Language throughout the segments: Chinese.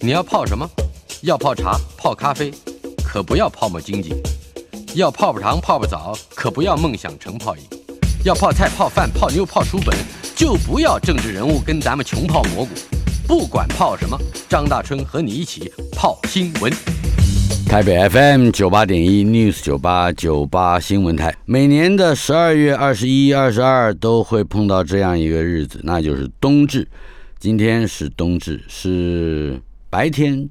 你要泡什么？要泡茶、泡咖啡，可不要泡沫经济；要泡泡糖、泡泡澡，可不要梦想成泡影；要泡菜、泡饭、泡妞、泡书本，就不要政治人物跟咱们穷泡蘑菇。不管泡什么，张大春和你一起泡新闻。台北 FM 九八点一 News 九八九八新闻台，每年的十二月二十一、二十二都会碰到这样一个日子，那就是冬至。今天是冬至，是白天。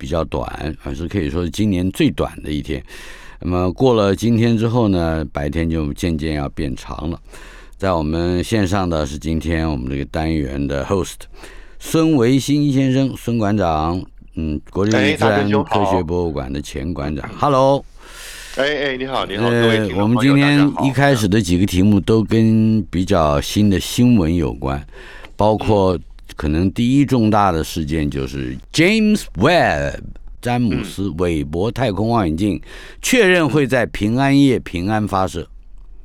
比较短，而是可以说是今年最短的一天。那么过了今天之后呢，白天就渐渐要变长了。在我们线上的是今天我们这个单元的 host 孙维新先生，孙馆长，嗯，国立自然科学博物馆的前馆长。Hello，哎哎，你好，你好，各位我们今天一开始的几个题目都跟比较新的新闻有关，包括。可能第一重大的事件就是 James Webb 詹姆斯韦伯太空望远镜确认会在平安夜平安发射。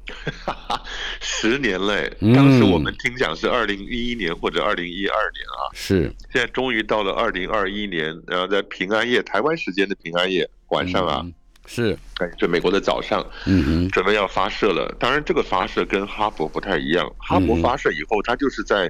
十年嘞，当时我们听讲是二零一一年或者二零一二年啊，是现在终于到了二零二一年，然后在平安夜台湾时间的平安夜晚上啊，是哎，就美国的早上，嗯哼，准备要发射了。当然，这个发射跟哈勃不太一样，哈勃发射以后，它就是在。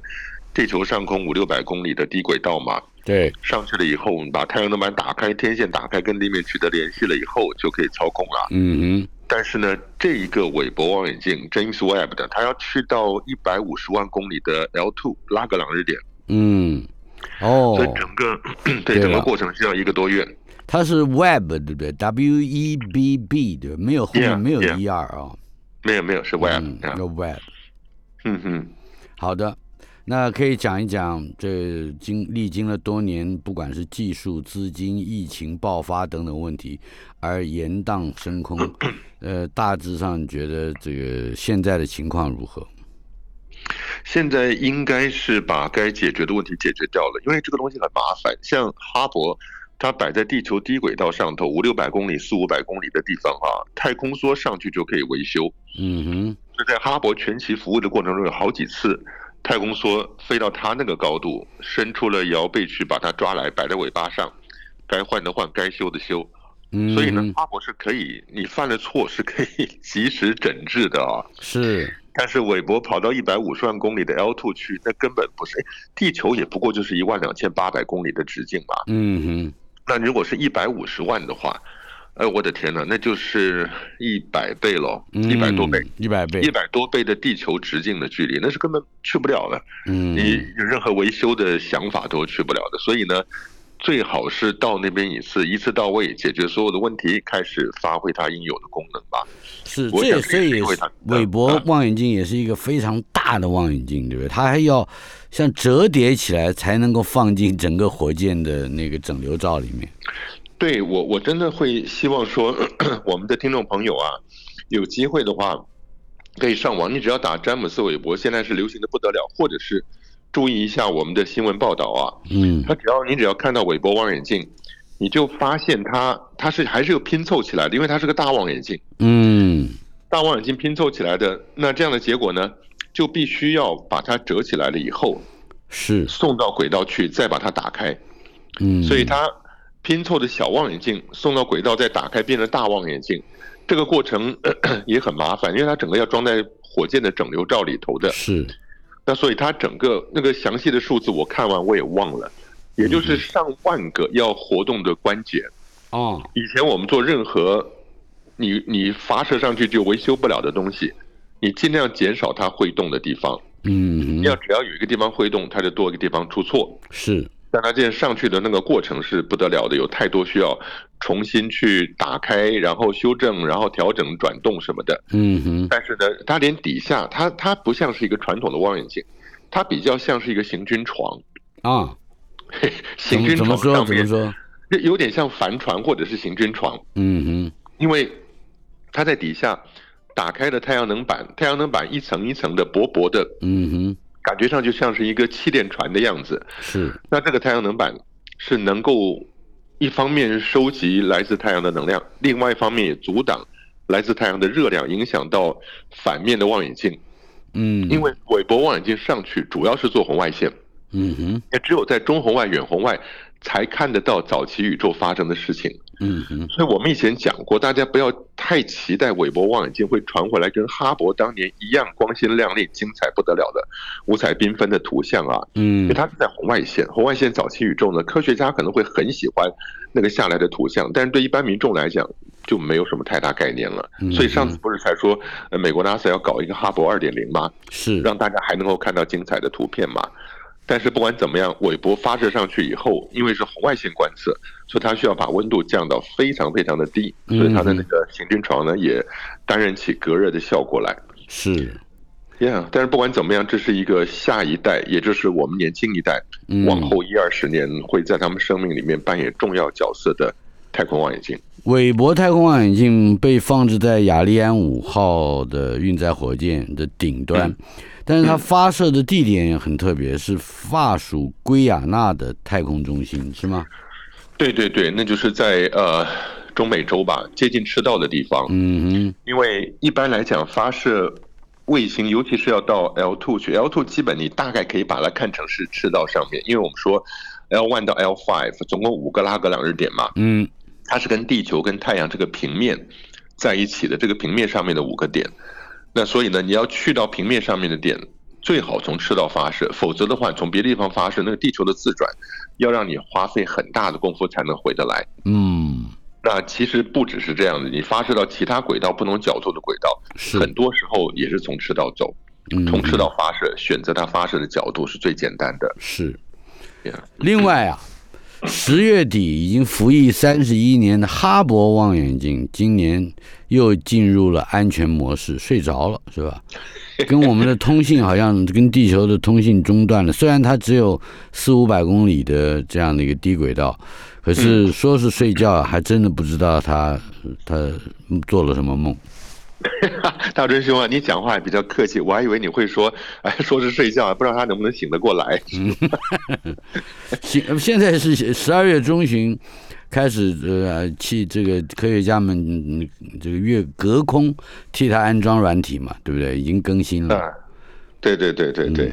地球上空五六百公里的低轨道嘛，对，上去了以后，我们把太阳能板打开，天线打开，跟地面取得联系了以后，就可以操控了。嗯哼。但是呢，这一个韦伯望远镜 James Webb 的，它要去到一百五十万公里的 L2 拉格朗日点。嗯。哦。所以整个 对整个过程需要一个多月。它是 Webb 对不对？W E B B 对，没有后面没有 E R 啊。没有没有是 Webb。有 Webb。嗯哼。好的。那可以讲一讲，这经历经了多年，不管是技术、资金、疫情爆发等等问题，而延宕升空。呃，大致上觉得这个现在的情况如何？现在应该是把该解决的问题解决掉了，因为这个东西很麻烦。像哈勃，它摆在地球低轨道上头，五六百公里、四五百公里的地方啊，太空梭上去就可以维修。嗯哼。就在哈勃全期服务的过程中，有好几次。太空梭飞到它那个高度，伸出了摇臂去把它抓来，摆在尾巴上，该换的换，该修的修。所以呢，阿伯是可以，你犯了错是可以 及时整治的啊。是，但是韦伯跑到一百五十万公里的 L two 去，那根本不是。地球也不过就是一万两千八百公里的直径嘛。嗯哼。那如果是一百五十万的话。哎，我的天哪，那就是一百倍喽，一百多倍，一百倍，一百多倍的地球直径的距离，那是根本去不了的。嗯，你有任何维修的想法都去不了的。所以呢，最好是到那边一次，一次到位，解决所有的问题，开始发挥它应有的功能吧。是，这也所以韦伯望远镜也是一个非常大的望远镜，对不对？它还要像折叠起来才能够放进整个火箭的那个整流罩里面。对我，我真的会希望说，我们的听众朋友啊，有机会的话，可以上网，你只要打詹姆斯韦伯，现在是流行的不得了，或者是注意一下我们的新闻报道啊，嗯，他只要你只要看到韦伯望远镜，你就发现它它是还是有拼凑起来的，因为它是个大望远镜，嗯，大望远镜拼凑起来的，那这样的结果呢，就必须要把它折起来了以后，是。送到轨道去，再把它打开，嗯，所以它。拼凑的小望远镜送到轨道，再打开变成大望远镜，这个过程 也很麻烦，因为它整个要装在火箭的整流罩里头的。是，那所以它整个那个详细的数字我看完我也忘了，也就是上万个要活动的关节。哦，以前我们做任何你你发射上去就维修不了的东西，你尽量减少它会动的地方。嗯，要只要有一个地方会动，它就多一个地方出错。是。但它这上去的那个过程是不得了的，有太多需要重新去打开，然后修正，然后调整、转动什么的。嗯哼。但是呢，它连底下，它它不像是一个传统的望远镜，它比较像是一个行军床啊。行军床上面说，有点像帆船或者是行军床。嗯哼。因为它在底下打开的太阳能板，太阳能板一层一层的薄薄的。嗯哼。感觉上就像是一个气垫船的样子。是。那这个太阳能板是能够一方面收集来自太阳的能量，另外一方面也阻挡来自太阳的热量影响到反面的望远镜。嗯。因为韦伯望远镜上去主要是做红外线。嗯哼。也只有在中红外、远红外才看得到早期宇宙发生的事情。嗯嗯，所以我们以前讲过，大家不要太期待韦伯望远镜会传回来跟哈勃当年一样光鲜亮丽、精彩不得了的五彩缤纷的图像啊。嗯，因为它是在红外线，红外线早期宇宙呢，科学家可能会很喜欢那个下来的图像，但是对一般民众来讲就没有什么太大概念了。所以上次不是才说，呃，美国 NASA 要搞一个哈勃二点零吗？是让大家还能够看到精彩的图片嘛？但是不管怎么样，韦伯发射上去以后，因为是红外线观测，所以它需要把温度降到非常非常的低，所以它的那个行军床呢也担任起隔热的效果来。是，Yeah。但是不管怎么样，这是一个下一代，也就是我们年轻一代，往后一二十年会在他们生命里面扮演重要角色的太空望远镜。韦伯太空望远镜被放置在雅利安五号的运载火箭的顶端。但是它发射的地点也很特别，是法属圭亚那的太空中心，是吗？对对对，那就是在呃中美洲吧，接近赤道的地方。嗯哼。因为一般来讲，发射卫星，尤其是要到 L two 去，L two 基本你大概可以把它看成是赤道上面，因为我们说 L one 到 L five 总共五个拉格朗日点嘛。嗯。它是跟地球跟太阳这个平面在一起的，这个平面上面的五个点。那所以呢，你要去到平面上面的点，最好从赤道发射，否则的话，从别的地方发射，那个地球的自转，要让你花费很大的功夫才能回得来。嗯，那其实不只是这样的，你发射到其他轨道不同角度的轨道，很多时候也是从赤道走，从赤道发射，选择它发射的角度是最简单的。是，另外啊。十月底已经服役三十一年的哈勃望远镜，今年又进入了安全模式，睡着了是吧？跟我们的通信好像跟地球的通信中断了。虽然它只有四五百公里的这样的一个低轨道，可是说是睡觉，还真的不知道它它做了什么梦。大真兄啊，你讲话也比较客气，我还以为你会说，哎，说是睡觉，不知道他能不能醒得过来。醒，现在是十二月中旬开始，呃，去这个科学家们这个月隔空替他安装软体嘛，对不对？已经更新了。对对对对对，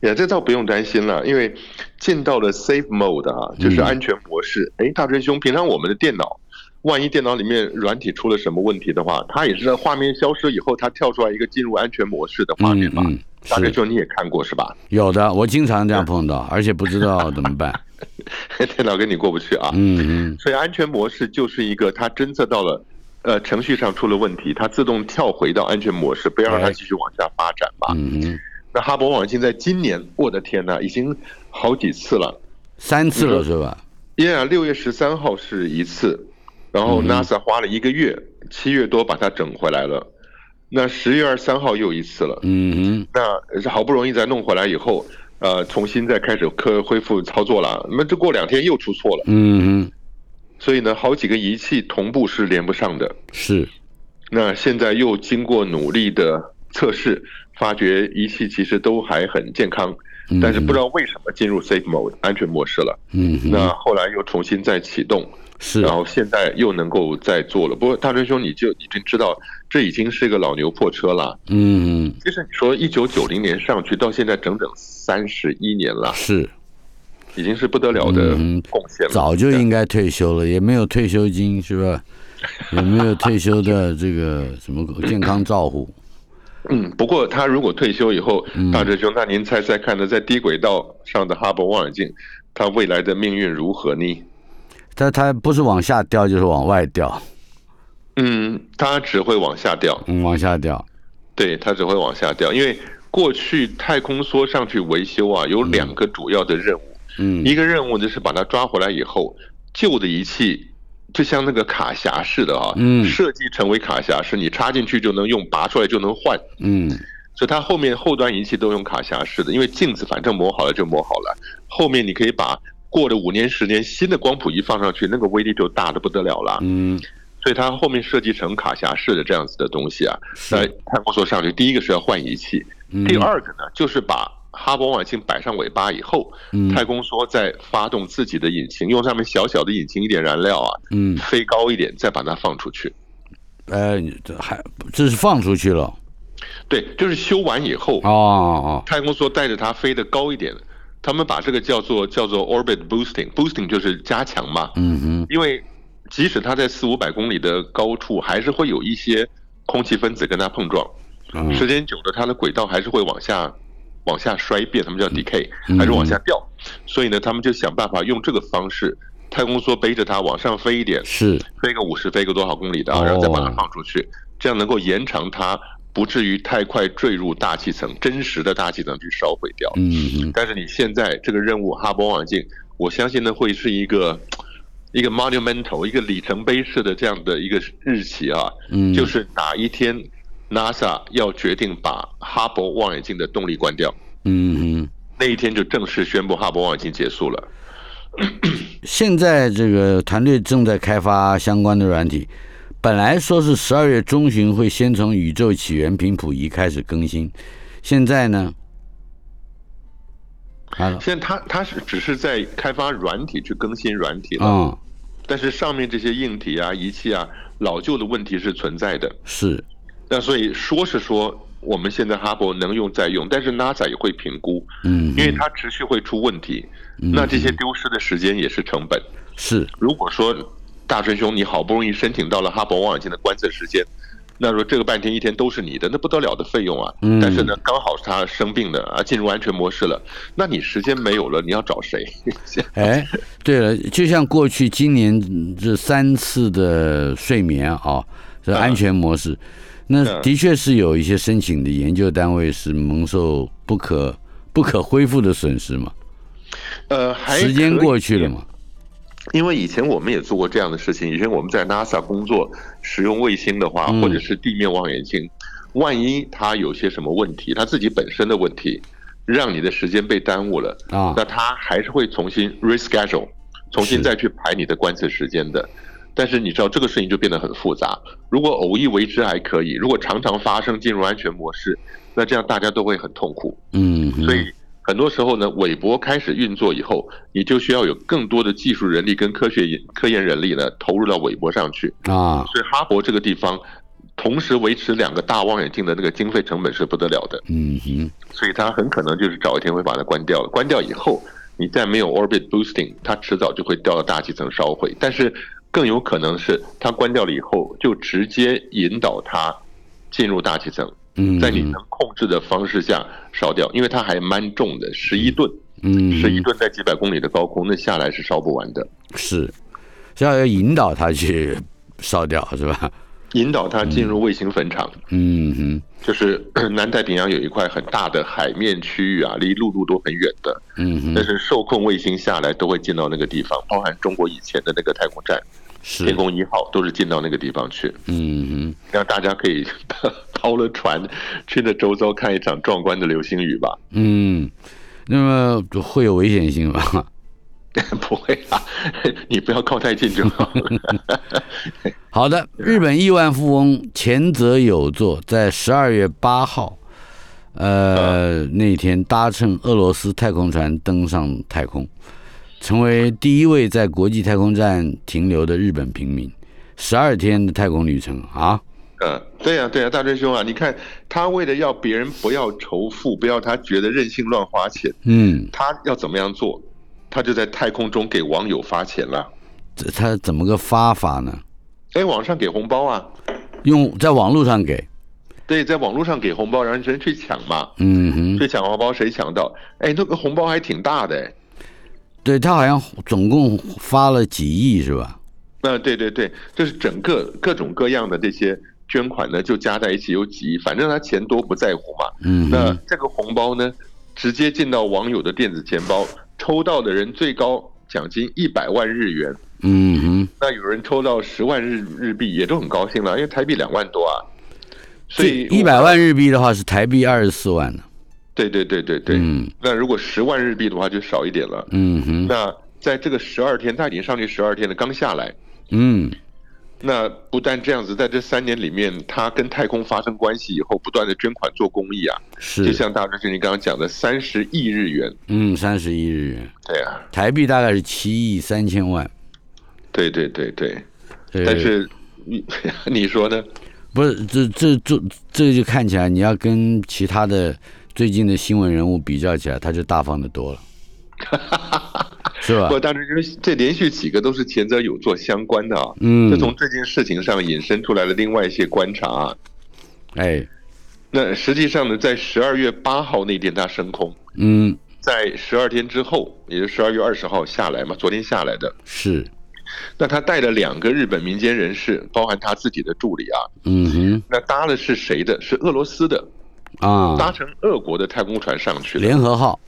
呀，这倒不用担心了，因为进到了 Safe Mode 啊，就是安全模式。哎，大真兄，平常我们的电脑。万一电脑里面软体出了什么问题的话，它也是在画面消失以后，它跳出来一个进入安全模式的画面嘛？大概就你也看过是吧？有的，我经常这样碰到，而且不知道怎么办。电脑跟你过不去啊。嗯嗯。所以安全模式就是一个，它侦测到了，呃，程序上出了问题，它自动跳回到安全模式，不要让它继续往下发展吧。嗯嗯。那哈勃望远镜在今年，我的天呐，已经好几次了，三次了是吧？耶，六月十三号是一次。然后 NASA 花了一个月，七月多把它整回来了。那十月二十三号又一次了。嗯那好不容易再弄回来以后，呃，重新再开始科恢复操作了。那么这过两天又出错了。嗯所以呢，好几个仪器同步是连不上的。是。那现在又经过努力的测试，发觉仪器其实都还很健康，但是不知道为什么进入 Safe Mode 安全模式了。嗯那后来又重新再启动。是，然后现在又能够再做了。不过大春兄，你就已经知道，这已经是一个老牛破车了。嗯，其实你说一九九零年上去到现在整整三十一年了，是，已经是不得了的贡献了。早就应该退休了，也没有退休金，是吧？也没有退休的这个什么健康照护。嗯，不过他如果退休以后，大哲兄，那您猜猜看呢？在低轨道上的哈勃望远镜，他未来的命运如何呢？它它不是往下掉，就是往外掉。嗯，它只会往下掉。嗯，往下掉。对，它只会往下掉，因为过去太空梭上去维修啊，有两个主要的任务。嗯。一个任务就是把它抓回来以后，旧的仪器就像那个卡匣似的啊，嗯，设计成为卡匣是，你插进去就能用，拔出来就能换。嗯。所以它后面后端仪器都用卡匣式的，因为镜子反正磨好了就磨好了，后面你可以把。过了五年十年，新的光谱仪放上去，那个威力就大的不得了了。嗯，所以它后面设计成卡匣式的这样子的东西啊。在太空梭上去，第一个是要换仪器，第二个呢就是把哈勃望远镜摆上尾巴以后，太空梭再发动自己的引擎，用上面小小的引擎一点燃料啊，嗯，飞高一点，再把它放出去。呃，这还这是放出去了？对，就是修完以后哦哦，太空梭带着它飞得高一点。他们把这个叫做叫做 orbit boosting，boosting 就是加强嘛。嗯哼。因为即使它在四五百公里的高处，还是会有一些空气分子跟它碰撞。嗯时间久了，它的轨道还是会往下往下衰变，他们叫 decay，还是往下掉。所以呢，他们就想办法用这个方式，太空梭背着它往上飞一点，是飞个五十，飞个多少公里的啊，哦然后再把它放出去，这样能够延长它，不至于太快坠入大气层，真实的大气层去烧毁掉。嗯嗯但是你现在这个任务哈勃望远镜，我相信呢会是一个一个 monumental 一个里程碑式的这样的一个日期啊，嗯就是哪一天 NASA 要决定把哈勃望远镜的动力关掉，嗯嗯。那一天就正式宣布哈勃望远镜结束了。现在这个团队正在开发相关的软体，本来说是十二月中旬会先从宇宙起源频谱仪开始更新，现在呢？现在它它是只是在开发软体去更新软体了，嗯，但是上面这些硬体啊、仪器啊，老旧的问题是存在的。是，那所以说是说我们现在哈勃能用再用，但是 NASA 也会评估，嗯，因为它持续会出问题，那这些丢失的时间也是成本。是，如果说大春兄你好不容易申请到了哈勃望远镜的观测时间，那说这个半天一天都是你的，那不得了的费用啊！嗯。但是呢，刚好是他生病的啊，进入安全模式了，那你时间没有了，你要找谁？哎，对了，就像过去今年这三次的睡眠啊，这安全模式，那嗯。的确是有一些申请的研究单位是蒙受不可不可恢复的损失嘛，呃，还时间过去了嘛，因为以前我们也做过这样的事情，以前我们在 NASA 工作，使用卫星的话，嗯或者是地面望远镜，万一它有些什么问题，它自己本身的问题，让你的时间被耽误了，啊那它还是会重新 reschedule，重新再去排你的观测时间的。但是你知道这个事情就变得很复杂，如果偶一为之还可以，如果常常发生进入安全模式，那这样大家都会很痛苦。嗯，所以很多时候呢，韦伯开始运作以后，你就需要有更多的技术人力跟科学研科研人力呢投入到韦伯上去。啊，所以哈勃这个地方，同时维持两个大望远镜的那个经费成本是不得了的，嗯哼，所以它很可能就是找一天会把它关掉了。关掉以后，你再没有 orbit boosting，它迟早就会掉到大气层烧毁。但是更有可能是它关掉了以后，就直接引导它进入大气层。嗯，在你能控制的方式下烧掉，因为它还蛮重的，十一吨，嗯。十一吨在几百公里的高空，那下来是烧不完的。是，是要要引导它去烧掉是吧？引导它进入卫星坟场，嗯。哼，就是 南太平洋有一块很大的海面区域啊，离陆路都很远的，嗯哼，但是受控卫星下来都会进到那个地方，包含中国以前的那个太空站。是天，宫一号都是进到那个地方去，嗯让大家可以 抛了船去那周遭看一场壮观的流星雨吧。嗯，那么会有危险性吧？不会啊，你不要靠太近就好了。好的，日本亿万富翁前泽有作在十二月八号，呃，那天搭乘俄罗斯太空船登上太空，成为第一位在国际太空站停留的日本平民。十二天的太空旅程啊，嗯，对呀、对呀、大真兄啊，你看他为了要别人不要仇富，不要他觉得任性乱花钱，嗯，他要怎么样做？他就在太空中给网友发钱了。这他怎么个发法呢？哎，网上给红包啊，用在网络上给，对，在网络上给红包，让人去抢嘛。嗯哼，去抢红包，谁抢到？哎，那个红包还挺大的哎。对他好像总共发了几亿是吧？那、对对对，就是整个各种各样的这些捐款呢，就加在一起有几亿，反正他钱多不在乎嘛。嗯那，这个红包呢，直接进到网友的电子钱包，抽到的人最高奖金一百万日元。嗯哼，那有人抽到十万日日币，也都很高兴了，因为台币两万多啊。所以一百万日币的话是台币二十四万呢。对对对对对。嗯那如果十万日币的话，就少一点了。嗯哼，那在这个十二天，他已经上去十二天了，刚下来。嗯那不但这样子，在这三年里面，他跟太空发生关系以后，不断的捐款做公益啊，是就像大志你刚刚讲的三十亿日元，嗯三十亿日元，对啊，台币大概是七亿三千万。对对对对，呃但是你 你说呢？不是这这这这就看起来你要跟其他的最近的新闻人物比较起来，他就大方的多了。是吧？不，但是这连续几个都是前者有做相关的啊。嗯，就从这件事情上引申出来了另外一些观察。啊哎，那实际上呢，在十二月八号那天他升空。嗯，在十二天之后，也就十二月二十号下来嘛，昨天下来的。是。那他带了两个日本民间人士，包含他自己的助理啊。嗯哼。那搭的是谁的？是俄罗斯的。啊。搭乘俄国的太空船上去。联合号。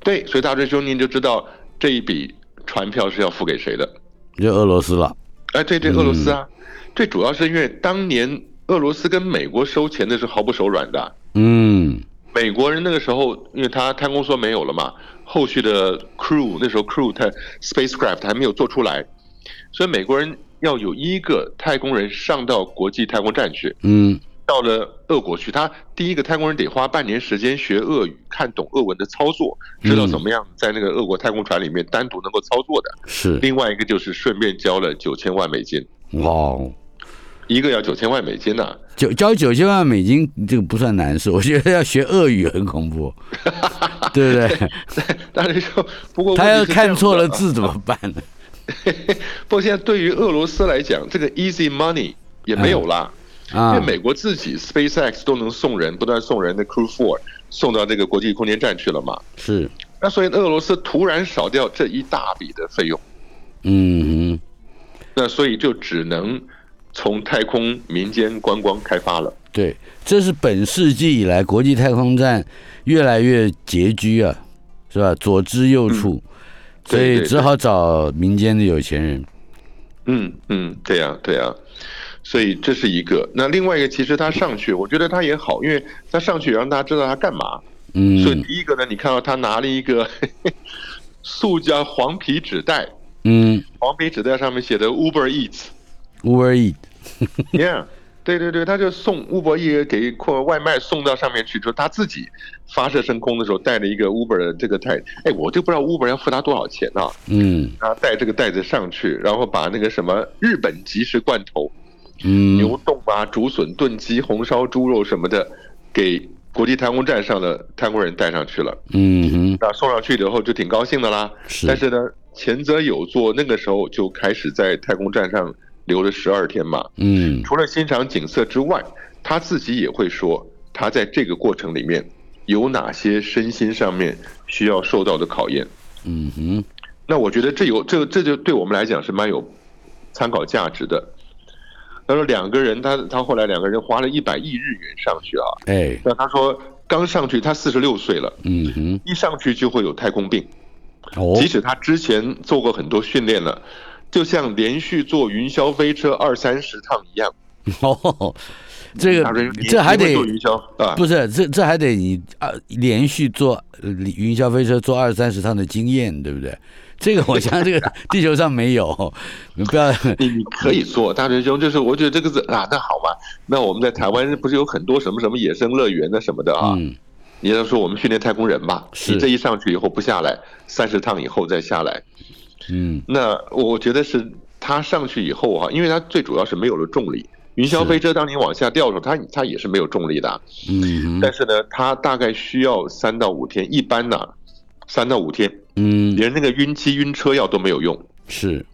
对，所以大师兄您就知道。这一笔船票是要付给谁的？就俄罗斯了。哎，对对，俄罗斯啊。最主要是因为当年俄罗斯跟美国收钱的是毫不手软的。嗯。美国人那个时候，因为他太空梭没有了嘛，后续的 crew 那时候 crew 他 spacecraft 还没有做出来，所以美国人要有一个太空人上到国际太空站去。嗯。到了俄国去，他第一个太空人得花半年时间学俄语，看懂俄文的操作，知道怎么样在那个俄国太空船里面单独能够操作的。是另外一个就是顺便交了九千万美金。哇，一个要九千万美金呢？九交九千万美金这个不算难事，我觉得要学俄语很恐怖，对不对？但是说不过他要看错了字怎么办呢？不过现在对于俄罗斯来讲，这个 easy money 也没有了。因为美国自己 SpaceX 都能送人，不断送人的 Crew Four 送到这个国际空间站去了嘛？是。那所以俄罗斯突然少掉这一大笔的费用，嗯，那所以就只能从太空民间观光开发了。对，这是本世纪以来国际太空站越来越拮据啊，是吧？左支右绌，所以只好找民间的有钱人。嗯嗯，对呀对呀。所以这是一个，那另外一个其实他上去，我觉得他也好，因为他上去让大家知道他干嘛。嗯。所以第一个呢，你看到他拿了一个 塑胶黄皮纸袋，嗯，黄皮纸袋上面写的 Uber Eats。Uber Eats。Yeah，对对对，他就送 Uber Eats 给客外卖送到上面去，就他自己发射升空的时候带了一个 Uber 的这个袋，哎，我就不知道 Uber 要付他多少钱呢？嗯。他带这个袋子上去，然后把那个什么日本即食罐头。牛冻啊，竹笋炖鸡、红烧猪肉什么的，给国际太空站上的太空人带上去了。嗯哼，那送上去以后就挺高兴的啦。是，但是呢，前泽有作那个时候就开始在太空站上留了十二天嘛。嗯，除了欣赏景色之外，他自己也会说，他在这个过程里面有哪些身心上面需要受到的考验。嗯哼，那我觉得这有这这就对我们来讲是蛮有参考价值的。他说两个人，他他后来两个人花了一百亿日元上去啊。哎，那他说刚上去，他四十六岁了。嗯哼，一上去就会有太空病。哦，即使他之前做过很多训练了，就像连续坐云霄飞车二三十趟一样。哦，这个这还得坐云霄啊？不是，这这还得你啊连续坐云霄飞车坐二三十趟的经验，对不对？这个我想，这个地球上没有，你 不要。你你可以做，大师兄，就是我觉得这个是啊，那好吧，那我们在台湾不是有很多什么什么野生乐园的什么的啊？嗯。你要说我们训练太空人吧，你这一上去以后不下来，三十趟以后再下来。嗯。那我觉得是他上去以后哈，因为他最主要是没有了重力。云霄飞车当你往下掉的时候，它它也是没有重力的。嗯。但是呢，它大概需要三到五天，一般呢。三到五天，嗯，连那个晕机晕车药都没有用，是，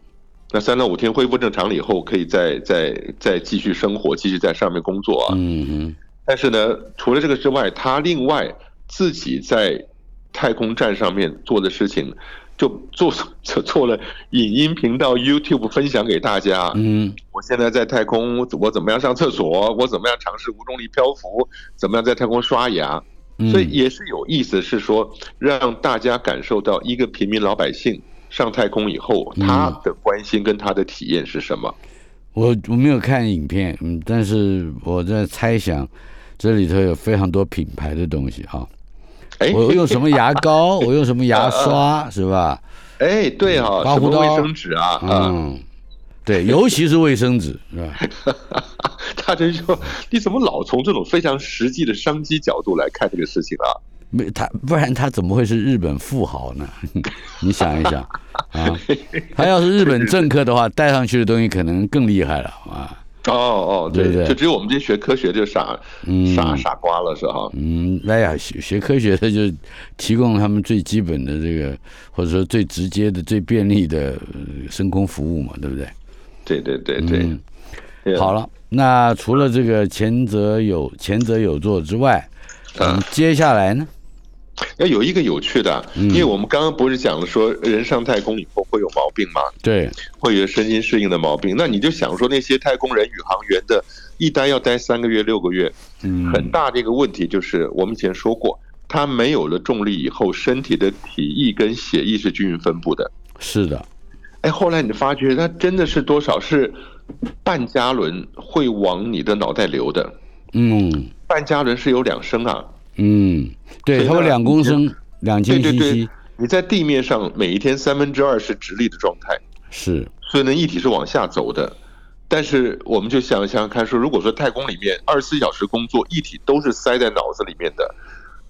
那三到五天恢复正常了以后，可以再再再继续生活，继续在上面工作啊，嗯嗯。但是呢，除了这个之外，他另外自己在太空站上面做的事情，就做做做了影音频道 YouTube 分享给大家，嗯，我现在在太空，我怎么样上厕所，我怎么样尝试无重力漂浮，怎么样在太空刷牙。所以也是有意思，是说让大家感受到一个平民老百姓上太空以后，他的关心跟他的体验是什么。我我没有看影片，嗯，但是我在猜想，这里头有非常多品牌的东西哈。哎，我用什么牙膏？我用什么牙刷？是吧？哎，对啊，刮胡刀、卫生纸啊，嗯。对，尤其是卫生纸，是吧？大真说：“你怎么老从这种非常实际的商机角度来看这个事情啊？”没他，不然他怎么会是日本富豪呢？你想一想啊，他要是日本政客的话，带上去的东西可能更厉害了啊。哦哦，对不对？就只有我们这些学科学就傻傻傻瓜了，是哈。嗯，哎呀，学学科学的就提供他们最基本的这个，或者说最直接的、最便利的升空服务嘛，对不对？对对对对。好了，那除了这个前者有前者有座之外，嗯，接下来呢？要有一个有趣的，因为我们刚刚不是讲了说人上太空以后会有毛病吗？对，会有身心适应的毛病。那你就想说那些太空人、宇航员的，一待要待三个月、六个月，嗯，很大的一个问题就是我们以前说过，他没有了重力以后，身体的体液跟血液是均匀分布的。是的，哎，后来你发觉它真的是多少是半加仑会往你的脑袋流的。嗯，半加仑是有两升啊。嗯，对，它有两公升，两千 cc。你在地面上每一天三分之二是直立的状态，是，所以呢，液体是往下走的。但是我们就想想想看，说如果说太空里面二十四小时工作，液体都是塞在脑子里面的，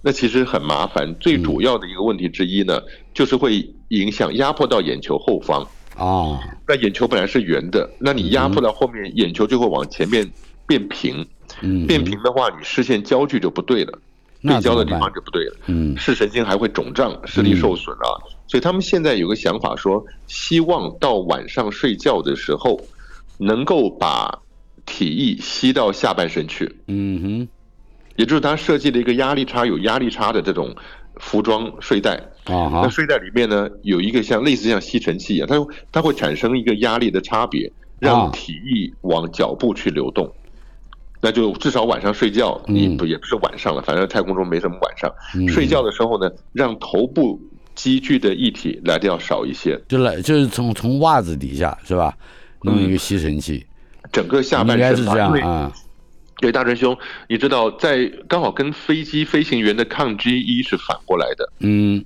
那其实很麻烦。最主要的一个问题之一呢，就是会影响压迫到眼球后方啊。那眼球本来是圆的，那你压迫到后面，眼球就会往前面变平。嗯，变平的话，你视线焦距就不对了。对焦的地方就不对了，嗯，视神经还会肿胀，视力受损啊。所以他们现在有个想法，说希望到晚上睡觉的时候，能够把体液吸到下半身去。嗯哼，也就是他设计了一个压力差有压力差的这种服装睡袋啊。那睡袋里面呢，有一个像类似像吸尘器一样，它它会产生一个压力的差别，让体液往脚部去流动。那就至少晚上睡觉，你不也不是晚上了，反正太空中没什么晚上。睡觉的时候呢，让头部积聚的液体来的要少一些。就来就是从从袜子底下是吧，弄一个吸尘器，整个下半身是这样啊。对，大师兄，你知道在刚好跟飞机飞行员的抗 G 一是反过来的。嗯。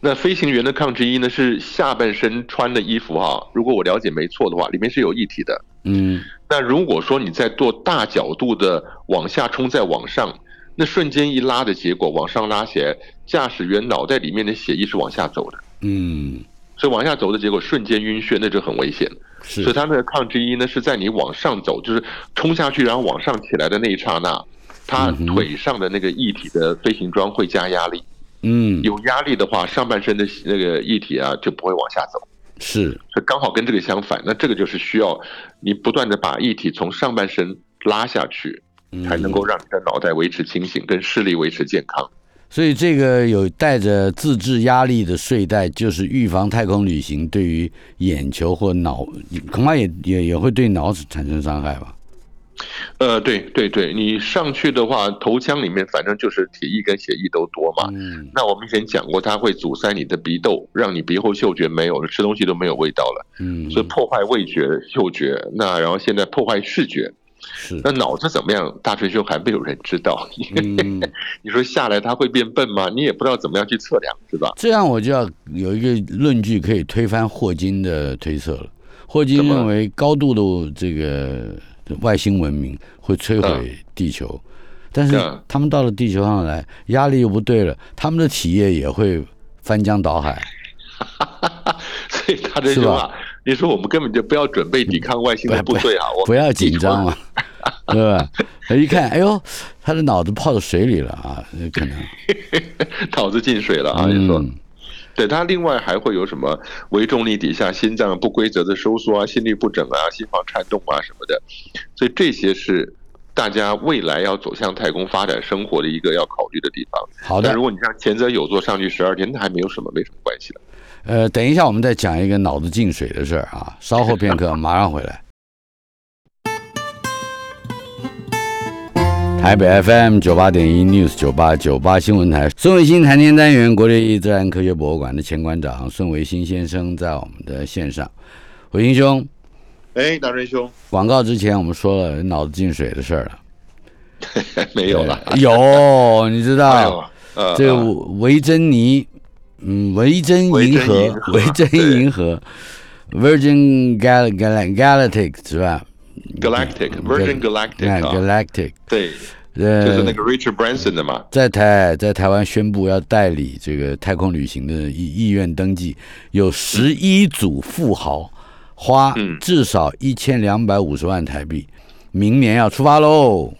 那飞行员的抗 G 一呢是下半身穿的衣服哈，如果我了解没错的话，里面是有液体的。嗯。那如果说你在做大角度的往下冲，再往上，那瞬间一拉的结果，往上拉起来，驾驶员脑袋里面的血液是往下走的，嗯，所以往下走的结果瞬间晕眩，那就很危险。是，所以它那个抗 G 一呢，是在你往上走，就是冲下去然后往上起来的那一刹那，它腿上的那个液体的飞行装会加压力，嗯，有压力的话，上半身的那个液体啊就不会往下走。是，刚好跟这个相反，那这个就是需要你不断的把液体从上半身拉下去，才能够让你的脑袋维持清醒，跟视力维持健康。所以这个有带着自制压力的睡袋，就是预防太空旅行对于眼球或脑，恐怕也也也会对脑子产生伤害吧。呃，对对对，你上去的话，头腔里面反正就是体液跟血液都多嘛。嗯，那我们以前讲过，它会阻塞你的鼻窦，让你鼻后嗅觉没有了，吃东西都没有味道了。嗯，所以破坏味觉、嗅觉。那然后现在破坏视觉，是那脑子怎么样？大锤兄还没有人知道。你说下来他会变笨吗？你也不知道怎么样去测量，是吧？这样我就要有一个论据可以推翻霍金的推测了。霍金认为高度的这个。外星文明会摧毁地球，但是他们到了地球上来，压力又不对了，他们的体液也会翻江倒海。所以他这句话，你说我们根本就不要准备抵抗外星的部队啊！我不要紧张嘛，对吧？他一看，哎呦，他的脑子泡到水里了啊，可能 脑子进水了啊！你说。对他另外还会有什么微重力底下心脏不规则的收缩啊，心律不整啊，心房颤动啊什么的，所以这些是大家未来要走向太空发展生活的一个要考虑的地方。好的，如果你像前者有座上去十二天，那还没有什么没什么关系的。呃，等一下我们再讲一个脑子进水的事儿啊，稍后片刻马上回来。台北 FM 九八点一 News 九八九八新闻台，孙维新谈天单元，国立自然科学博物馆的前馆长孙维新先生在我们的线上。维新兄，哎，大瑞兄，广告之前我们说了脑子进水的事儿了，没有了，有，你知道，这个维珍妮，嗯，维珍银河，维珍银河，Virgin Gal Gal Galactic 是吧？Galactic Virgin Galactic，Galactic，对，呃，就是那个 Richard Branson 的嘛，在台在台湾宣布要代理这个太空旅行的意意愿登记，有十一组富豪花至少一千两百五十万台币，明年要出发喽。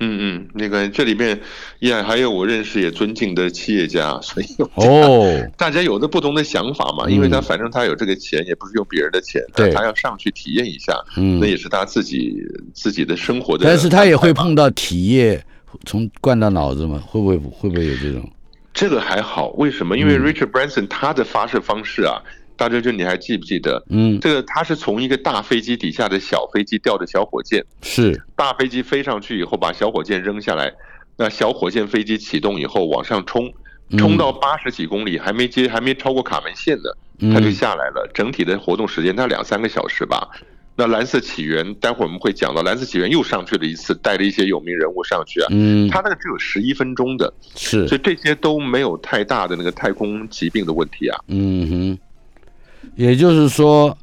嗯嗯，那个这里面也还有我认识也尊敬的企业家，所以哦，大家有的不同的想法嘛。因为他反正他有这个钱，也不是用别人的钱，对，他要上去体验一下，嗯，那也是他自己自己的生活的。但是他也会碰到体液从灌到脑子嘛？会不会会不会有这种？这个还好，为什么？因为 Richard Branson 他的发射方式啊。大舅舅，你还记不记得？嗯，这个它是从一个大飞机底下的小飞机吊着小火箭，是大飞机飞上去以后把小火箭扔下来，那小火箭飞机启动以后往上冲，冲到八十几公里还没接还没超过卡门线呢，它就下来了。整体的活动时间它两三个小时吧。那蓝色起源待会儿我们会讲到，蓝色起源又上去了一次，带了一些有名人物上去啊。嗯，他那个只有十一分钟的，是，所以这些都没有太大的那个太空疾病的问题啊。嗯哼。也就是说，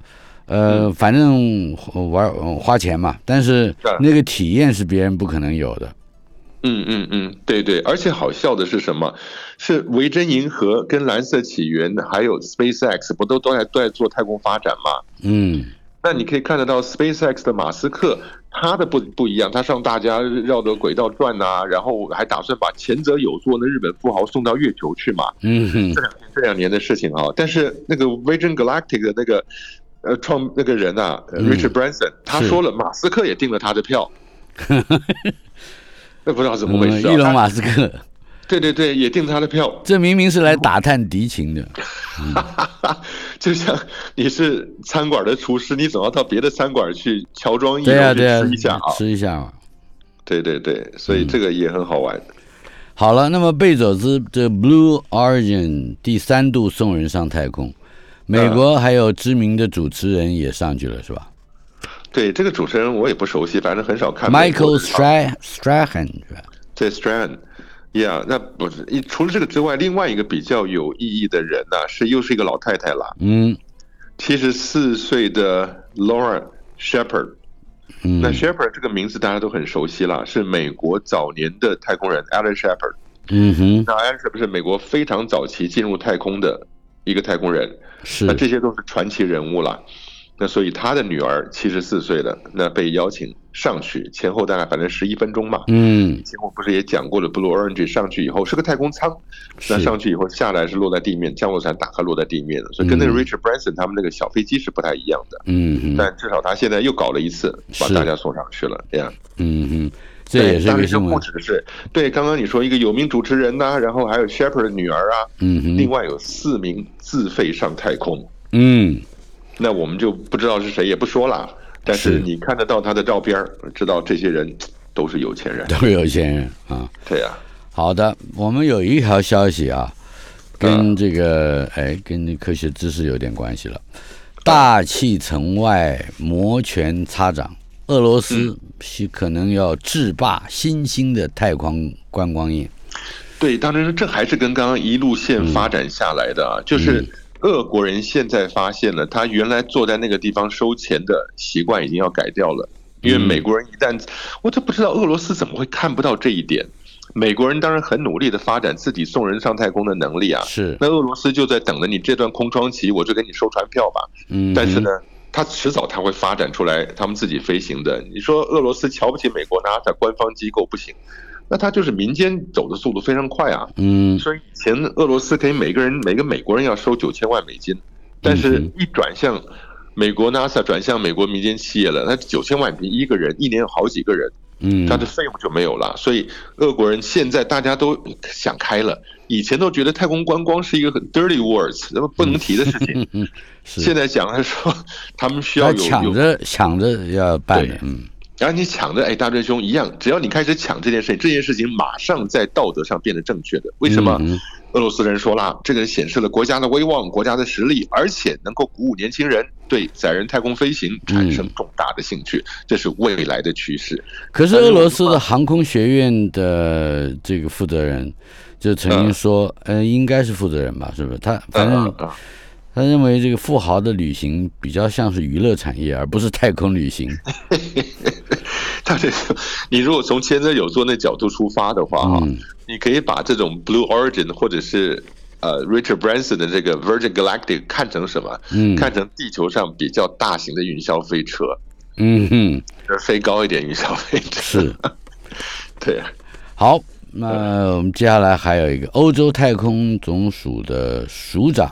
呃，反正玩花钱嘛，但是那个体验是别人不可能有的。嗯嗯嗯，对对，而且好笑的是什么？是维珍银河跟蓝色起源还有 SpaceX 不都都在都在做太空发展吗？嗯，那你可以看得到 SpaceX 的马斯克，他的不不一样，他上大家绕着轨道转呐，然后还打算把前者有座的日本富豪送到月球去嘛。嗯哼。这两年的事情啊，但是那个 Virgin Galactic 的那个呃创那个人啊，Richard Branson，他说了，马斯克也订了他的票，那不知道怎么回事。啊伊隆马斯克，对对对，也订他的票。这明明是来打探敌情的，就像你是餐馆的厨师，你总要到别的餐馆去乔装易容去吃一下啊，吃一下啊。对对对，所以这个也很好玩。好了，那么贝佐斯这 Blue Origin 第三度送人上太空，美国还有知名的主持人也上去了，是吧？对，这个主持人我也不熟悉，反正很少看。Michael Strahan 是吧？对，Strahan，Yeah，那不是除了这个之外，另外一个比较有意义的人呢，是又是一个老太太了。嗯，七十四岁的 Laura Shepard。那 Shepard 这个名字大家都很熟悉了，是美国早年的太空人 Alan Shepard。嗯哼，那 Alan Shepard 是美国非常早期进入太空的一个太空人，是那这些都是传奇人物了。那所以他的女儿七十四岁了，那被邀请上去，前后大概反正十一分钟嘛。嗯，前后不是也讲过了，Blue Origin 上去以后是个太空舱，那上去以后下来是落在地面，降落伞打开落在地面的，所以跟那个 Richard Branson 他们那个小飞机是不太一样的。嗯但至少他现在又搞了一次，把大家送上去了，这样。嗯嗯，这也是个新闻。不只是对，刚刚你说一个有名主持人呐，然后还有 Shepard 的女儿啊，嗯哼，另外有四名自费上太空。嗯。那我们就不知道是谁，也不说了。但是你看得到他的照片，知道这些人都是有钱人，都是有钱人啊。对呀。好的，我们有一条消息啊，跟这个哎，跟科学知识有点关系了。大气层外摩拳擦掌，俄罗斯是可能要制霸新兴的太空观光业。对，当然这还是跟刚刚一路线发展下来的啊，就是。俄国人现在发现了，他原来坐在那个地方收钱的习惯已经要改掉了。因为美国人一旦，我都不知道俄罗斯怎么会看不到这一点。美国人当然很努力的发展自己送人上太空的能力啊。是。那俄罗斯就在等着你这段空窗期，我就给你收船票吧。嗯。但是呢，他迟早他会发展出来他们自己飞行的。你说俄罗斯瞧不起美国 NASA 官方机构不行。那他就是民间走的速度非常快啊，嗯，所以以前俄罗斯可以每个人每个美国人要收九千万美金，但是一转向美国 NASA 转向美国民间企业了，那九千万比一个人一年有好几个人，嗯，他的费用就没有了。所以俄国人现在大家都想开了，以前都觉得太空观光是一个很 dirty words，那么不能提的事情，现在讲的说他们需要有抢着抢着要办，嗯。然后你抢的，哎，大真兄一样，只要你开始抢这件事情，这件事情马上在道德上变得正确的。为什么？俄罗斯人说了，这个显示了国家的威望、国家的实力，而且能够鼓舞年轻人对载人太空飞行产生重大的兴趣，这是未来的趋势。可是俄罗斯的航空学院的这个负责人就曾经说，呃，应该是负责人吧？是不是？他反正他认为这个富豪的旅行比较像是娱乐产业，而不是太空旅行。他这个，你如果从前泽有座那角度出发的话，哈，你可以把这种 Blue Origin 或者是呃 Richard Branson 的这个 Virgin Galactic 看成什么？嗯，看成地球上比较大型的云霄飞车。嗯哼，飞高一点云霄飞车是，对。好，那我们接下来还有一个欧洲太空总署的署长，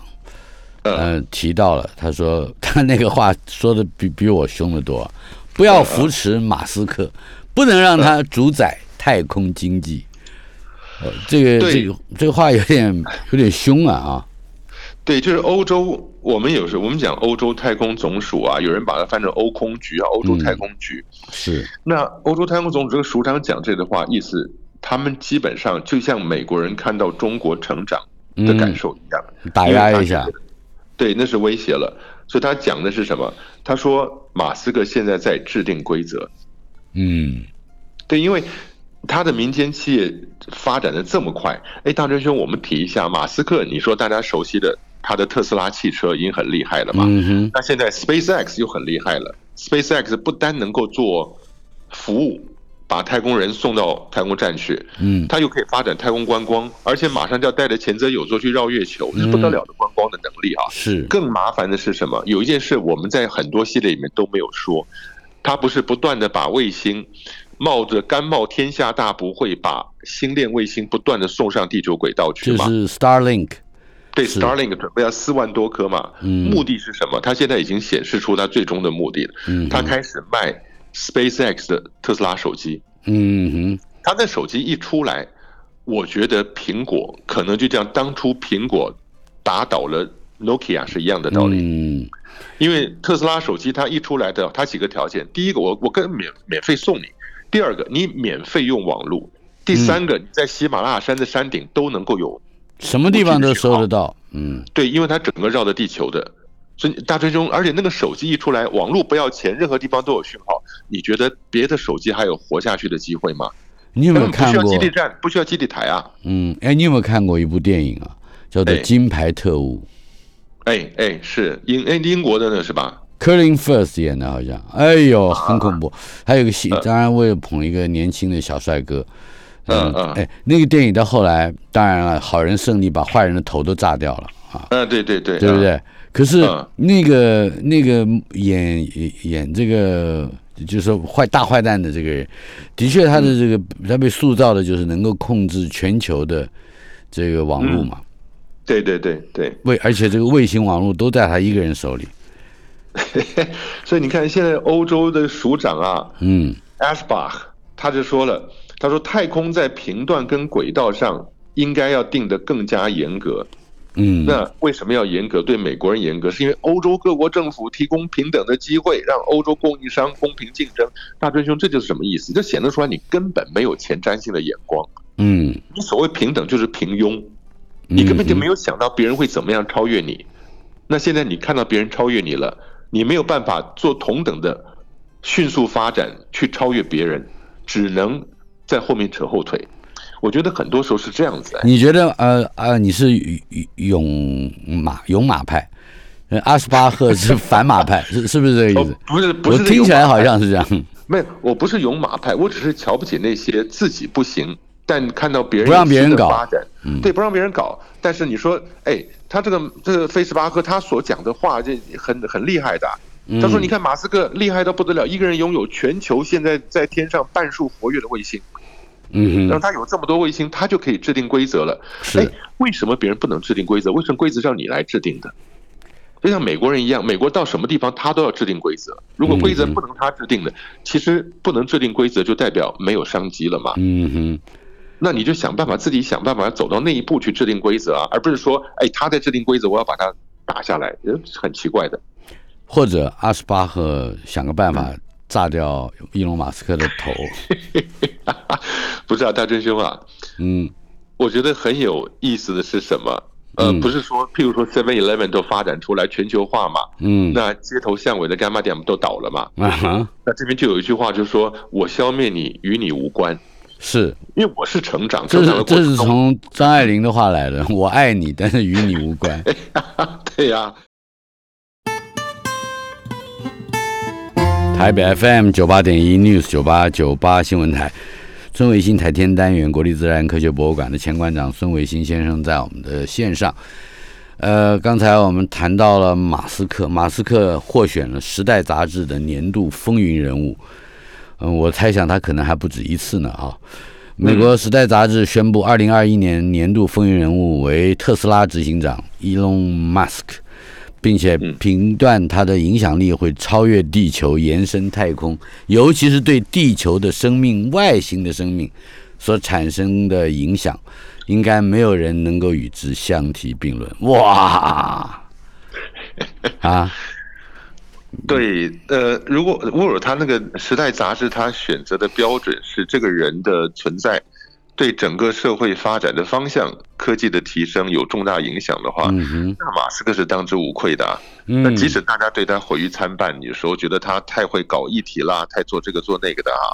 嗯，提到了，他说 他那个话说的比比我凶的多，不要扶持马斯克，不能让他主宰太空经济。呃，这个这个这个话有点有点凶啊啊！对，就是欧洲，我们有时我们讲欧洲太空总署啊，有人把它翻成欧空局啊，欧洲太空局是。那欧洲太空总署这个署长讲这个话，意思他们基本上就像美国人看到中国成长的感受一样，打压一下。对，那是威胁了。所以他讲的是什么？他说马斯克现在在制定规则。嗯，对，因为。他的民间企业发展的这么快，哎，大真兄，我们提一下马斯克。你说大家熟悉的他的特斯拉汽车已经很厉害了嘛？嗯那现在 SpaceX 又很厉害了。SpaceX 不单能够做服务，把太空人送到太空站去，嗯，他又可以发展太空观光，而且马上就要带着前泽友作去绕月球，是不得了的观光的能力啊！是。更麻烦的是什么？有一件事我们在很多系列里面都没有说，他不是不断的把卫星。冒着甘冒天下大不讳，把星链卫星不断的送上地球轨道去吗？就是 Starlink，对 Starlink 准备要四万多颗嘛？嗯，目的是什么？他现在已经显示出他最终的目的了。嗯，他开始卖 SpaceX 的特斯拉手机。嗯哼，他的手机一出来，我觉得苹果可能就像当初苹果打倒了 Nokia 是一样的道理。嗯，因为特斯拉手机它一出来的，它几个条件，第一个，我我跟免免费送你。第二个，你免费用网络；第三个，你在喜马拉雅山的山顶都能够有，什么地方都收得到。嗯，对，因为它整个绕着地球的，所以大追兄，而且那个手机一出来，网络不要钱，任何地方都有讯号。你觉得别的手机还有活下去的机会吗？你有没有看过？不需要基地站，不需要基地台啊。嗯，哎，你有没有看过一部电影啊？叫做《金牌特务》。哎哎，是英哎英国的那是吧？Colin Firth 演的，好像，哎呦，很恐怖。还有个戏，当然为了捧一个年轻的小帅哥，嗯嗯，哎，那个电影到后来，当然了，好人胜利，把坏人的头都炸掉了啊。嗯，对对对，对不对？可是那个那个演演这个就是说坏大坏蛋的这个人，的确他的这个他被塑造的就是能够控制全球的这个网络嘛。对对对对，卫而且这个卫星网络都在他一个人手里。所以你看，现在欧洲的署长啊，嗯，Asbach，他就说了，他说太空在频段跟轨道上应该要定得更加严格，嗯，那为什么要严格？对美国人严格，是因为欧洲各国政府提供平等的机会，让欧洲供应商公平竞争。大尊兄，这就是什么意思？就显得出来你根本没有前瞻性的眼光，嗯，你所谓平等就是平庸，你根本就没有想到别人会怎么样超越你。那现在你看到别人超越你了。你没有办法做同等的迅速发展去超越别人，只能在后面扯后腿。我觉得很多时候是这样子。你觉得呃呃，你是勇马勇马派，阿斯巴赫是反马派，是是不是这个意思？不是，不是，听起来好像是这样。没有，我不是勇马派，我只是瞧不起那些自己不行。但看到别人不让别人搞发展，对，不让别人搞。但是你说，哎，他这个这个费斯巴赫他所讲的话，这很很厉害的。他说，你看马斯克厉害到不得了，一个人拥有全球现在在天上半数活跃的卫星。嗯，然后他有这么多卫星，他就可以制定规则了。哎，为什么别人不能制定规则？为什么规则是要你来制定的？就像美国人一样，美国到什么地方他都要制定规则。如果规则不能他制定的，其实不能制定规则就代表没有商机了嘛。嗯哼。那你就想办法自己想办法走到那一步去制定规则啊，而不是说，哎，他在制定规则，我要把它打下来，很奇怪的。或者阿斯巴赫想个办法炸掉伊隆马斯克的头。不是啊，大真兄啊，嗯，我觉得很有意思的是什么？呃，不是说，譬如说 Seven Eleven 都发展出来全球化嘛，嗯，那街头巷尾的干妈店都倒了嘛，啊哈，那这边就有一句话，就是说我消灭你与你无关。是因为我是成长，这是这是从张爱玲的话来的。我爱你，但是与你无关。对呀。台北 FM 九八点一 News 九八九八新闻台，孙维新台天单元国立自然科学博物馆的前馆长孙维新先生在我们的线上。呃，刚才我们谈到了马斯克，马斯克获选了《时代》杂志的年度风云人物。嗯，我猜想他可能还不止一次呢啊。美国《时代》杂志宣布，二零二一年年度风云人物为特斯拉执行长 Elon Musk，并且评断它的影响力会超越地球，延伸太空，尤其是对地球的生命、外星的生命所产生的影响。应该没有人能够与之相提并论。哇，啊，对，呃，如果沃尔他那个《时代》杂志他选择的标准是这个人的存在。对整个社会发展的方向、科技的提升有重大影响的话，那马斯克是当之无愧的。那即使大家对他毁誉参半，有时候觉得他太会搞议题啦，太做这个做那个的啊，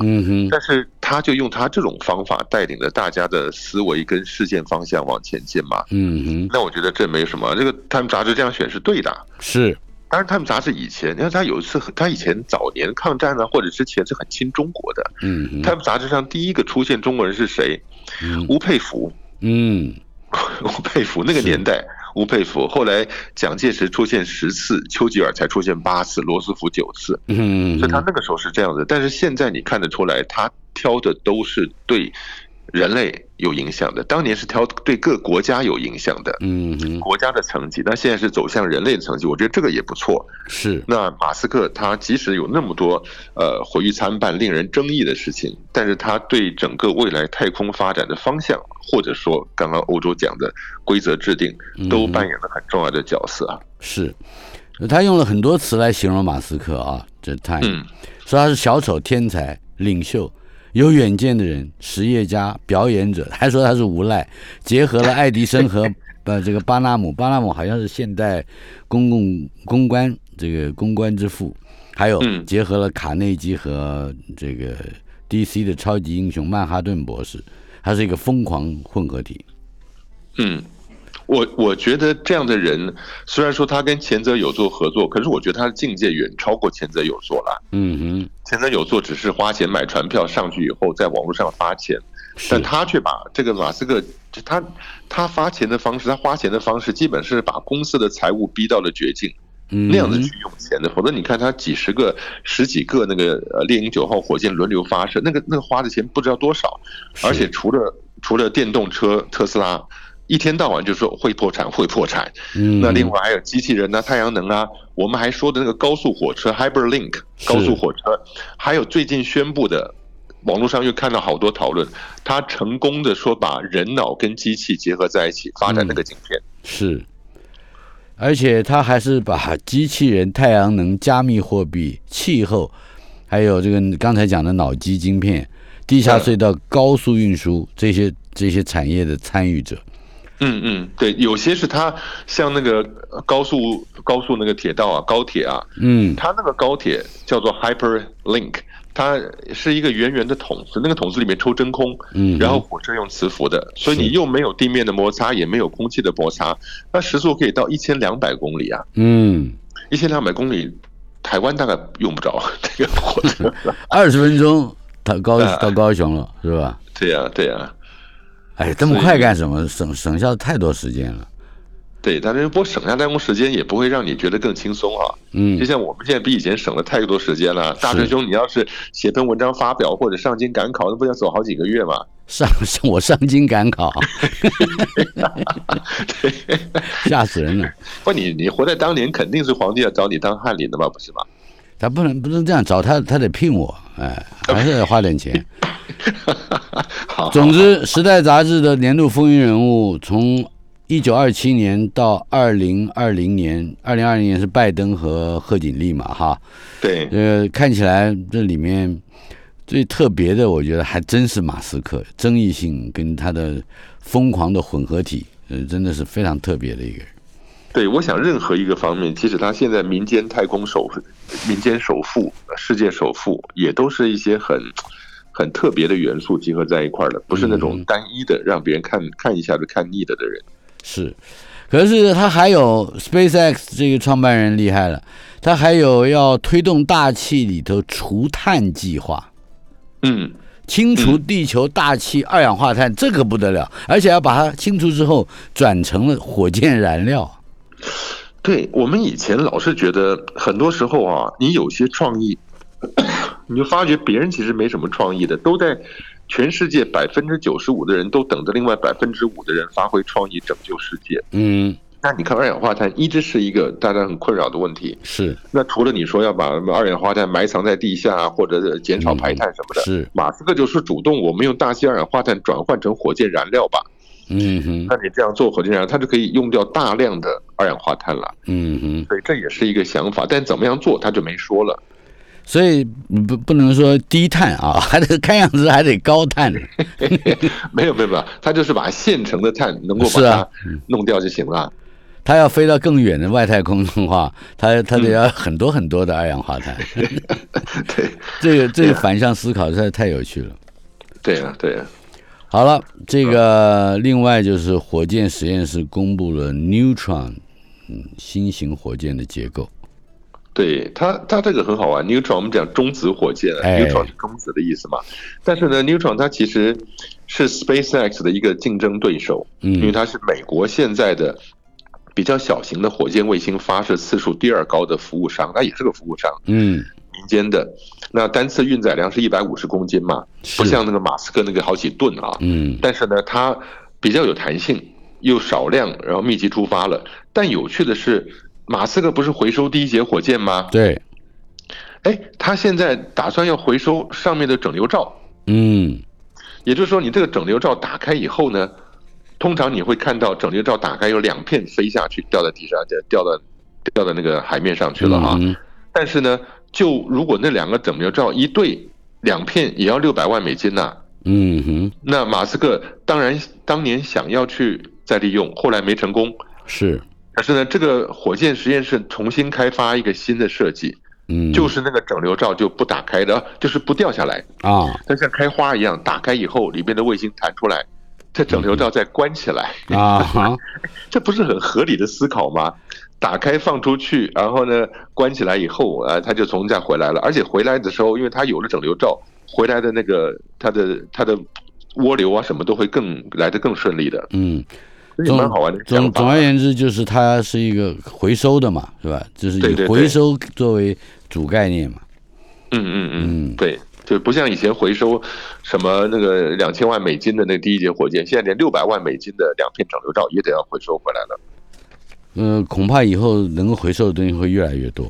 但是他就用他这种方法带领着大家的思维跟事件方向往前进嘛。嗯哼，那我觉得这没什么。这个《他们杂志这样选是对的。是。当然，他们杂志以前，你看他有一次，他以前早年抗战呢，或者之前是很亲中国的。嗯，他们杂志上第一个出现中国人是谁？吴佩孚。嗯，吴佩孚那个年代，吴佩孚。后来蒋介石出现十次，丘吉尔才出现八次，罗斯福九次。嗯，所以他那个时候是这样的。但是现在你看得出来，他挑的都是对。人类有影响的，当年是挑对各国家有影响的，嗯，国家的成绩，那现在是走向人类的成绩，我觉得这个也不错。是，那马斯克他即使有那么多呃毁誉参半、令人争议的事情，但是他对整个未来太空发展的方向，或者说刚刚欧洲讲的规则制定，都扮演了很重要的角色啊。是，他用了很多词来形容马斯克啊，这太，说他是小丑、天才、领袖。有远见的人，实业家、表演者，还说他是无赖，结合了爱迪生和呃这个巴纳姆，巴纳姆好像是现代公共公关这个公关之父，还有结合了卡内基和这个 DC 的超级英雄曼哈顿博士，他是一个疯狂混合体。嗯。我我觉得这样的人，虽然说他跟前泽有作合作，可是我觉得他的境界远超过前泽有作了。嗯哼，前泽有作只是花钱买船票上去以后，在网络上发钱，但他却把这个马斯克，他他发钱的方式，他花钱的方式，基本是把公司的财务逼到了绝境，那样子去用钱的。否则你看他几十个、十几个那个呃猎鹰九号火箭轮流发射，那个那个花的钱不知道多少，而且除了除了电动车特斯拉。一天到晚就说会破产，会破产。嗯，那另外还有机器人啊，太阳能啊，我们还说的那个高速火车 Hyperlink 高速火车，还有最近宣布的，网络上又看到好多讨论，他成功的说把人脑跟机器结合在一起发展那个晶片。是，而且他还是把机器人、太阳能、加密货币、气候，还有这个刚才讲的脑机晶片、地下隧道、高速运输这些这些产业的参与者。嗯嗯，对，有些是它像那个高速高速那个铁道啊，高铁啊，嗯，它那个高铁叫做 Hyperlink，它是一个圆圆的筒子，那个筒子里面抽真空，嗯，然后火车用磁浮的，所以你又没有地面的摩擦，也没有空气的摩擦，那时速可以到一千两百公里啊，嗯，一千两百公里，台湾大概用不着 这个火车，二十分钟到高到高雄了，是吧？对呀，对呀。哎，这么快干什么？省省下太多时间了。对，但是不过省下太多时间，也不会让你觉得更轻松啊。嗯，就像我们现在比以前省了太多时间了。大师兄，你要是写篇文章发表或者上京赶考，那不要走好几个月吗？上 我上京赶考，吓死人了。不，你你活在当年，肯定是皇帝要找你当翰林的嘛，不是吗？他不能不能这样找他，他得聘我，哎，还是得花点钱。总之，《时代》杂志的年度风云人物，从一九二七年到二零二零年，二零二零年是拜登和贺锦丽嘛，哈。对。呃，看起来这里面最特别的，我觉得还真是马斯克，争议性跟他的疯狂的混合体，呃，真的是非常特别的一个人。对，我想任何一个方面，即使他现在民间太空首民间首富、世界首富，也都是一些很。很特别的元素集合在一块儿的，不是那种单一的让别人看看一下就看腻了的人。是，可是他还有 SpaceX 这个创办人厉害了，他还有要推动大气里头除碳计划。嗯，清除地球大气二氧化碳，这个不得了，而且要把它清除之后转成了火箭燃料。对我们以前老是觉得，很多时候啊，你有些创意，你就发觉别人其实没什么创意的，都在全世界百分之九十五的人都等着另外百分之五的人发挥创意拯救世界。嗯，那你看二氧化碳一直是一个大家很困扰的问题。是。那除了你说要把二氧化碳埋藏在地下或者减少排碳什么的，是马斯克就是主动，我们用大气二氧化碳转换成火箭燃料吧。嗯哼，那你这样做火箭燃料，它就可以用掉大量的二氧化碳了。嗯哼，所以这也是一个想法，但怎么样做他就没说了。所以不不能说低碳啊，还得看样子还得高碳。没有没有没有，他就是把现成的碳能够把它弄掉就行了。他要飞到更远的外太空的话，他他得要很多很多的二氧化碳。对，这个这个反向思考实在太有趣了。对呀对呀。好了，这个另外就是火箭实验室公布了 Neutron，嗯，新型火箭的结构。对它，它这个很好玩。Neutron 我们讲中子火箭，Neutron 是中子的意思嘛？但是呢，Neutron 它其实是 SpaceX 的一个竞争对手，因为它是美国现在的比较小型的火箭卫星发射次数第二高的服务商，它也是个服务商。嗯，民间的。那单次运载量是一百五十公斤嘛，不像那个马斯克那个好几吨啊。嗯。但是呢，它比较有弹性，又少量，然后密集出发了。但有趣的是，马斯克不是回收第一节火箭吗？对。哎，他现在打算要回收上面的整流罩。嗯。也就是说，你这个整流罩打开以后呢，通常你会看到整流罩打开有两片飞下去，掉在地上，掉到掉到那个海面上去了哈。但是呢。就如果那两个整流罩一对两片也要六百万美金呐，嗯哼，那马斯克当然当年想要去再利用，后来没成功，是，可是呢，这个火箭实验室重新开发一个新的设计，嗯，就是那个整流罩就不打开的，就是不掉下来啊，它像开花一样，打开以后里面的卫星弹出来，这整流罩再关起来啊，这不是很合理的思考吗？打开放出去，然后呢关起来以后，啊，它就从再回来了。而且回来的时候，因为它有了整流罩，回来的那个它的它的涡流啊什么都会更来的更顺利的。嗯，蛮好玩的。总总而言之，就是它是一个回收的嘛，是吧？就是以回收作为主概念嘛。嗯嗯嗯，对，就不像以前回收什么那个两千万美金的那第一节火箭，现在连六百万美金的两片整流罩也得要回收回来了。嗯，恐怕以后能够回收的东西会越来越多。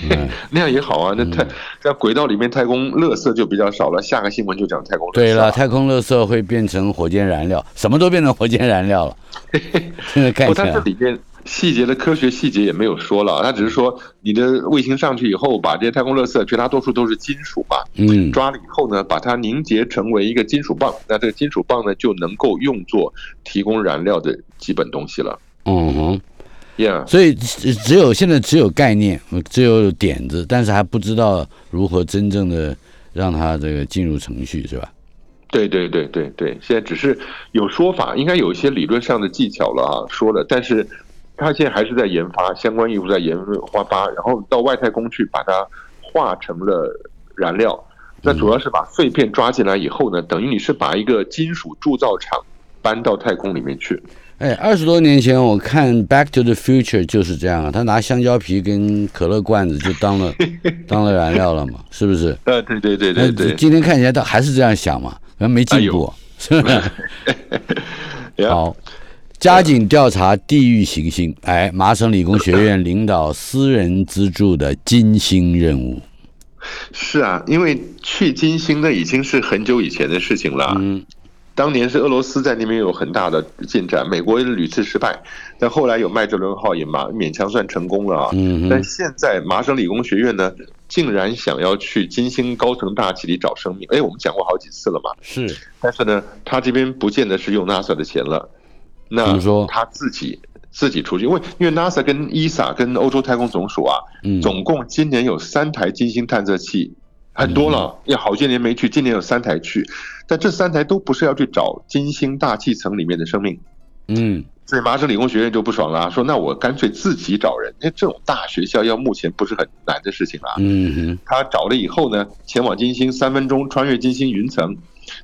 那样也好啊，那太在轨道里面太空垃圾就比较少了。下个新闻就讲太空。对了，太空垃圾会变成火箭燃料，什么都变成火箭燃料了。现在看起来，它这里面细节的科学细节也没有说了，它只是说你的卫星上去以后，把这些太空垃圾绝大多数都是金属嘛，嗯，抓了以后呢，把它凝结成为一个金属棒，那这个金属棒呢就能够用作提供燃料的基本东西了。嗯哼，Yeah，所以只有现在只有概念，只有点子，但是还不知道如何真正的让它这个进入程序，是吧？对对对对对，现在只是有说法，应该有一些理论上的技巧了啊，说了，但是它现在还是在研发，相关业务在研发发，然后到外太空去把它化成了燃料。那主要是把碎片抓进来以后呢，等于你是把一个金属铸造厂搬到太空里面去。哎，二十多年前我看《Back to the Future》就是这样啊，他拿香蕉皮跟可乐罐子就当了 当了燃料了嘛，是不是？呃，对对对对对。今天看起来他还是这样想嘛，可能没进步，是不是？好，加紧调查地狱行星。哎，麻省理工学院领导私人资助的金星任务。是啊，因为去金星那已经是很久以前的事情了。嗯。当年是俄罗斯在那边有很大的进展，美国屡次失败，但后来有麦哲伦号也马勉强算成功了啊。嗯但现在麻省理工学院呢，竟然想要去金星高层大气里找生命。哎，我们讲过好几次了嘛。是。但是呢，他这边不见得是用 NASA 的钱了。那他自己自己出去，因为因为 NASA 跟 ESA 跟欧洲太空总署啊，总共今年有三台金星探测器。很多了，也好些年没去，今年有三台去，但这三台都不是要去找金星大气层里面的生命，嗯，所以麻省理工学院就不爽了，说那我干脆自己找人，因为这种大学校要目前不是很难的事情啊，嗯哼，他找了以后呢，前往金星三分钟穿越金星云层，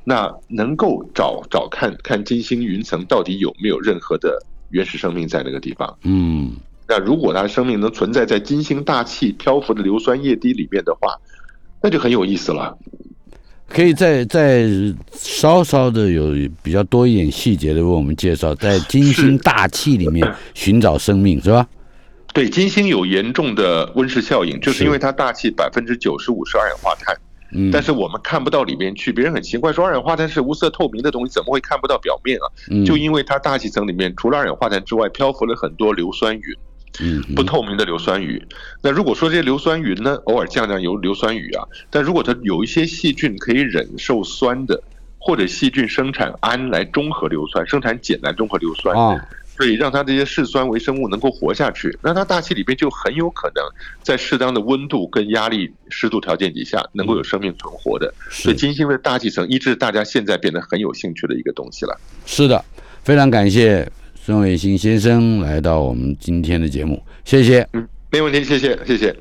那能够找找看看金星云层到底有没有任何的原始生命在那个地方。嗯，那如果它的生命能存在在金星大气漂浮的硫酸液滴里面的话，那就很有意思了。可以再再稍稍的有比较多一点细节的为我们介绍，在金星大气里面 寻找生命是吧？对，金星有严重的温室效应，就是因为它大气百分之九十五是二氧化碳，嗯，但是我们看不到里面去。别人很奇怪说二氧化碳是无色透明的东西，怎么会看不到表面啊？嗯就因为它大气层里面除了二氧化碳之外，漂浮了很多硫酸云。嗯不透明的硫酸雨。那如果说这些硫酸云呢，偶尔降降油硫酸雨啊，但如果它有一些细菌可以忍受酸的，或者细菌生产氨来中和硫酸，生产碱来中和硫酸，啊，所以让它这些嗜酸微生物能够活下去，那它大气里边就很有可能在适当的温度跟压力、湿度条件底下，能够有生命存活的。所以金星的大气层一直大家现在变得很有兴趣的一个东西了。是的，非常感谢孙伟新先生来到我们今天的节目，谢谢。嗯，没问题，谢谢，谢谢。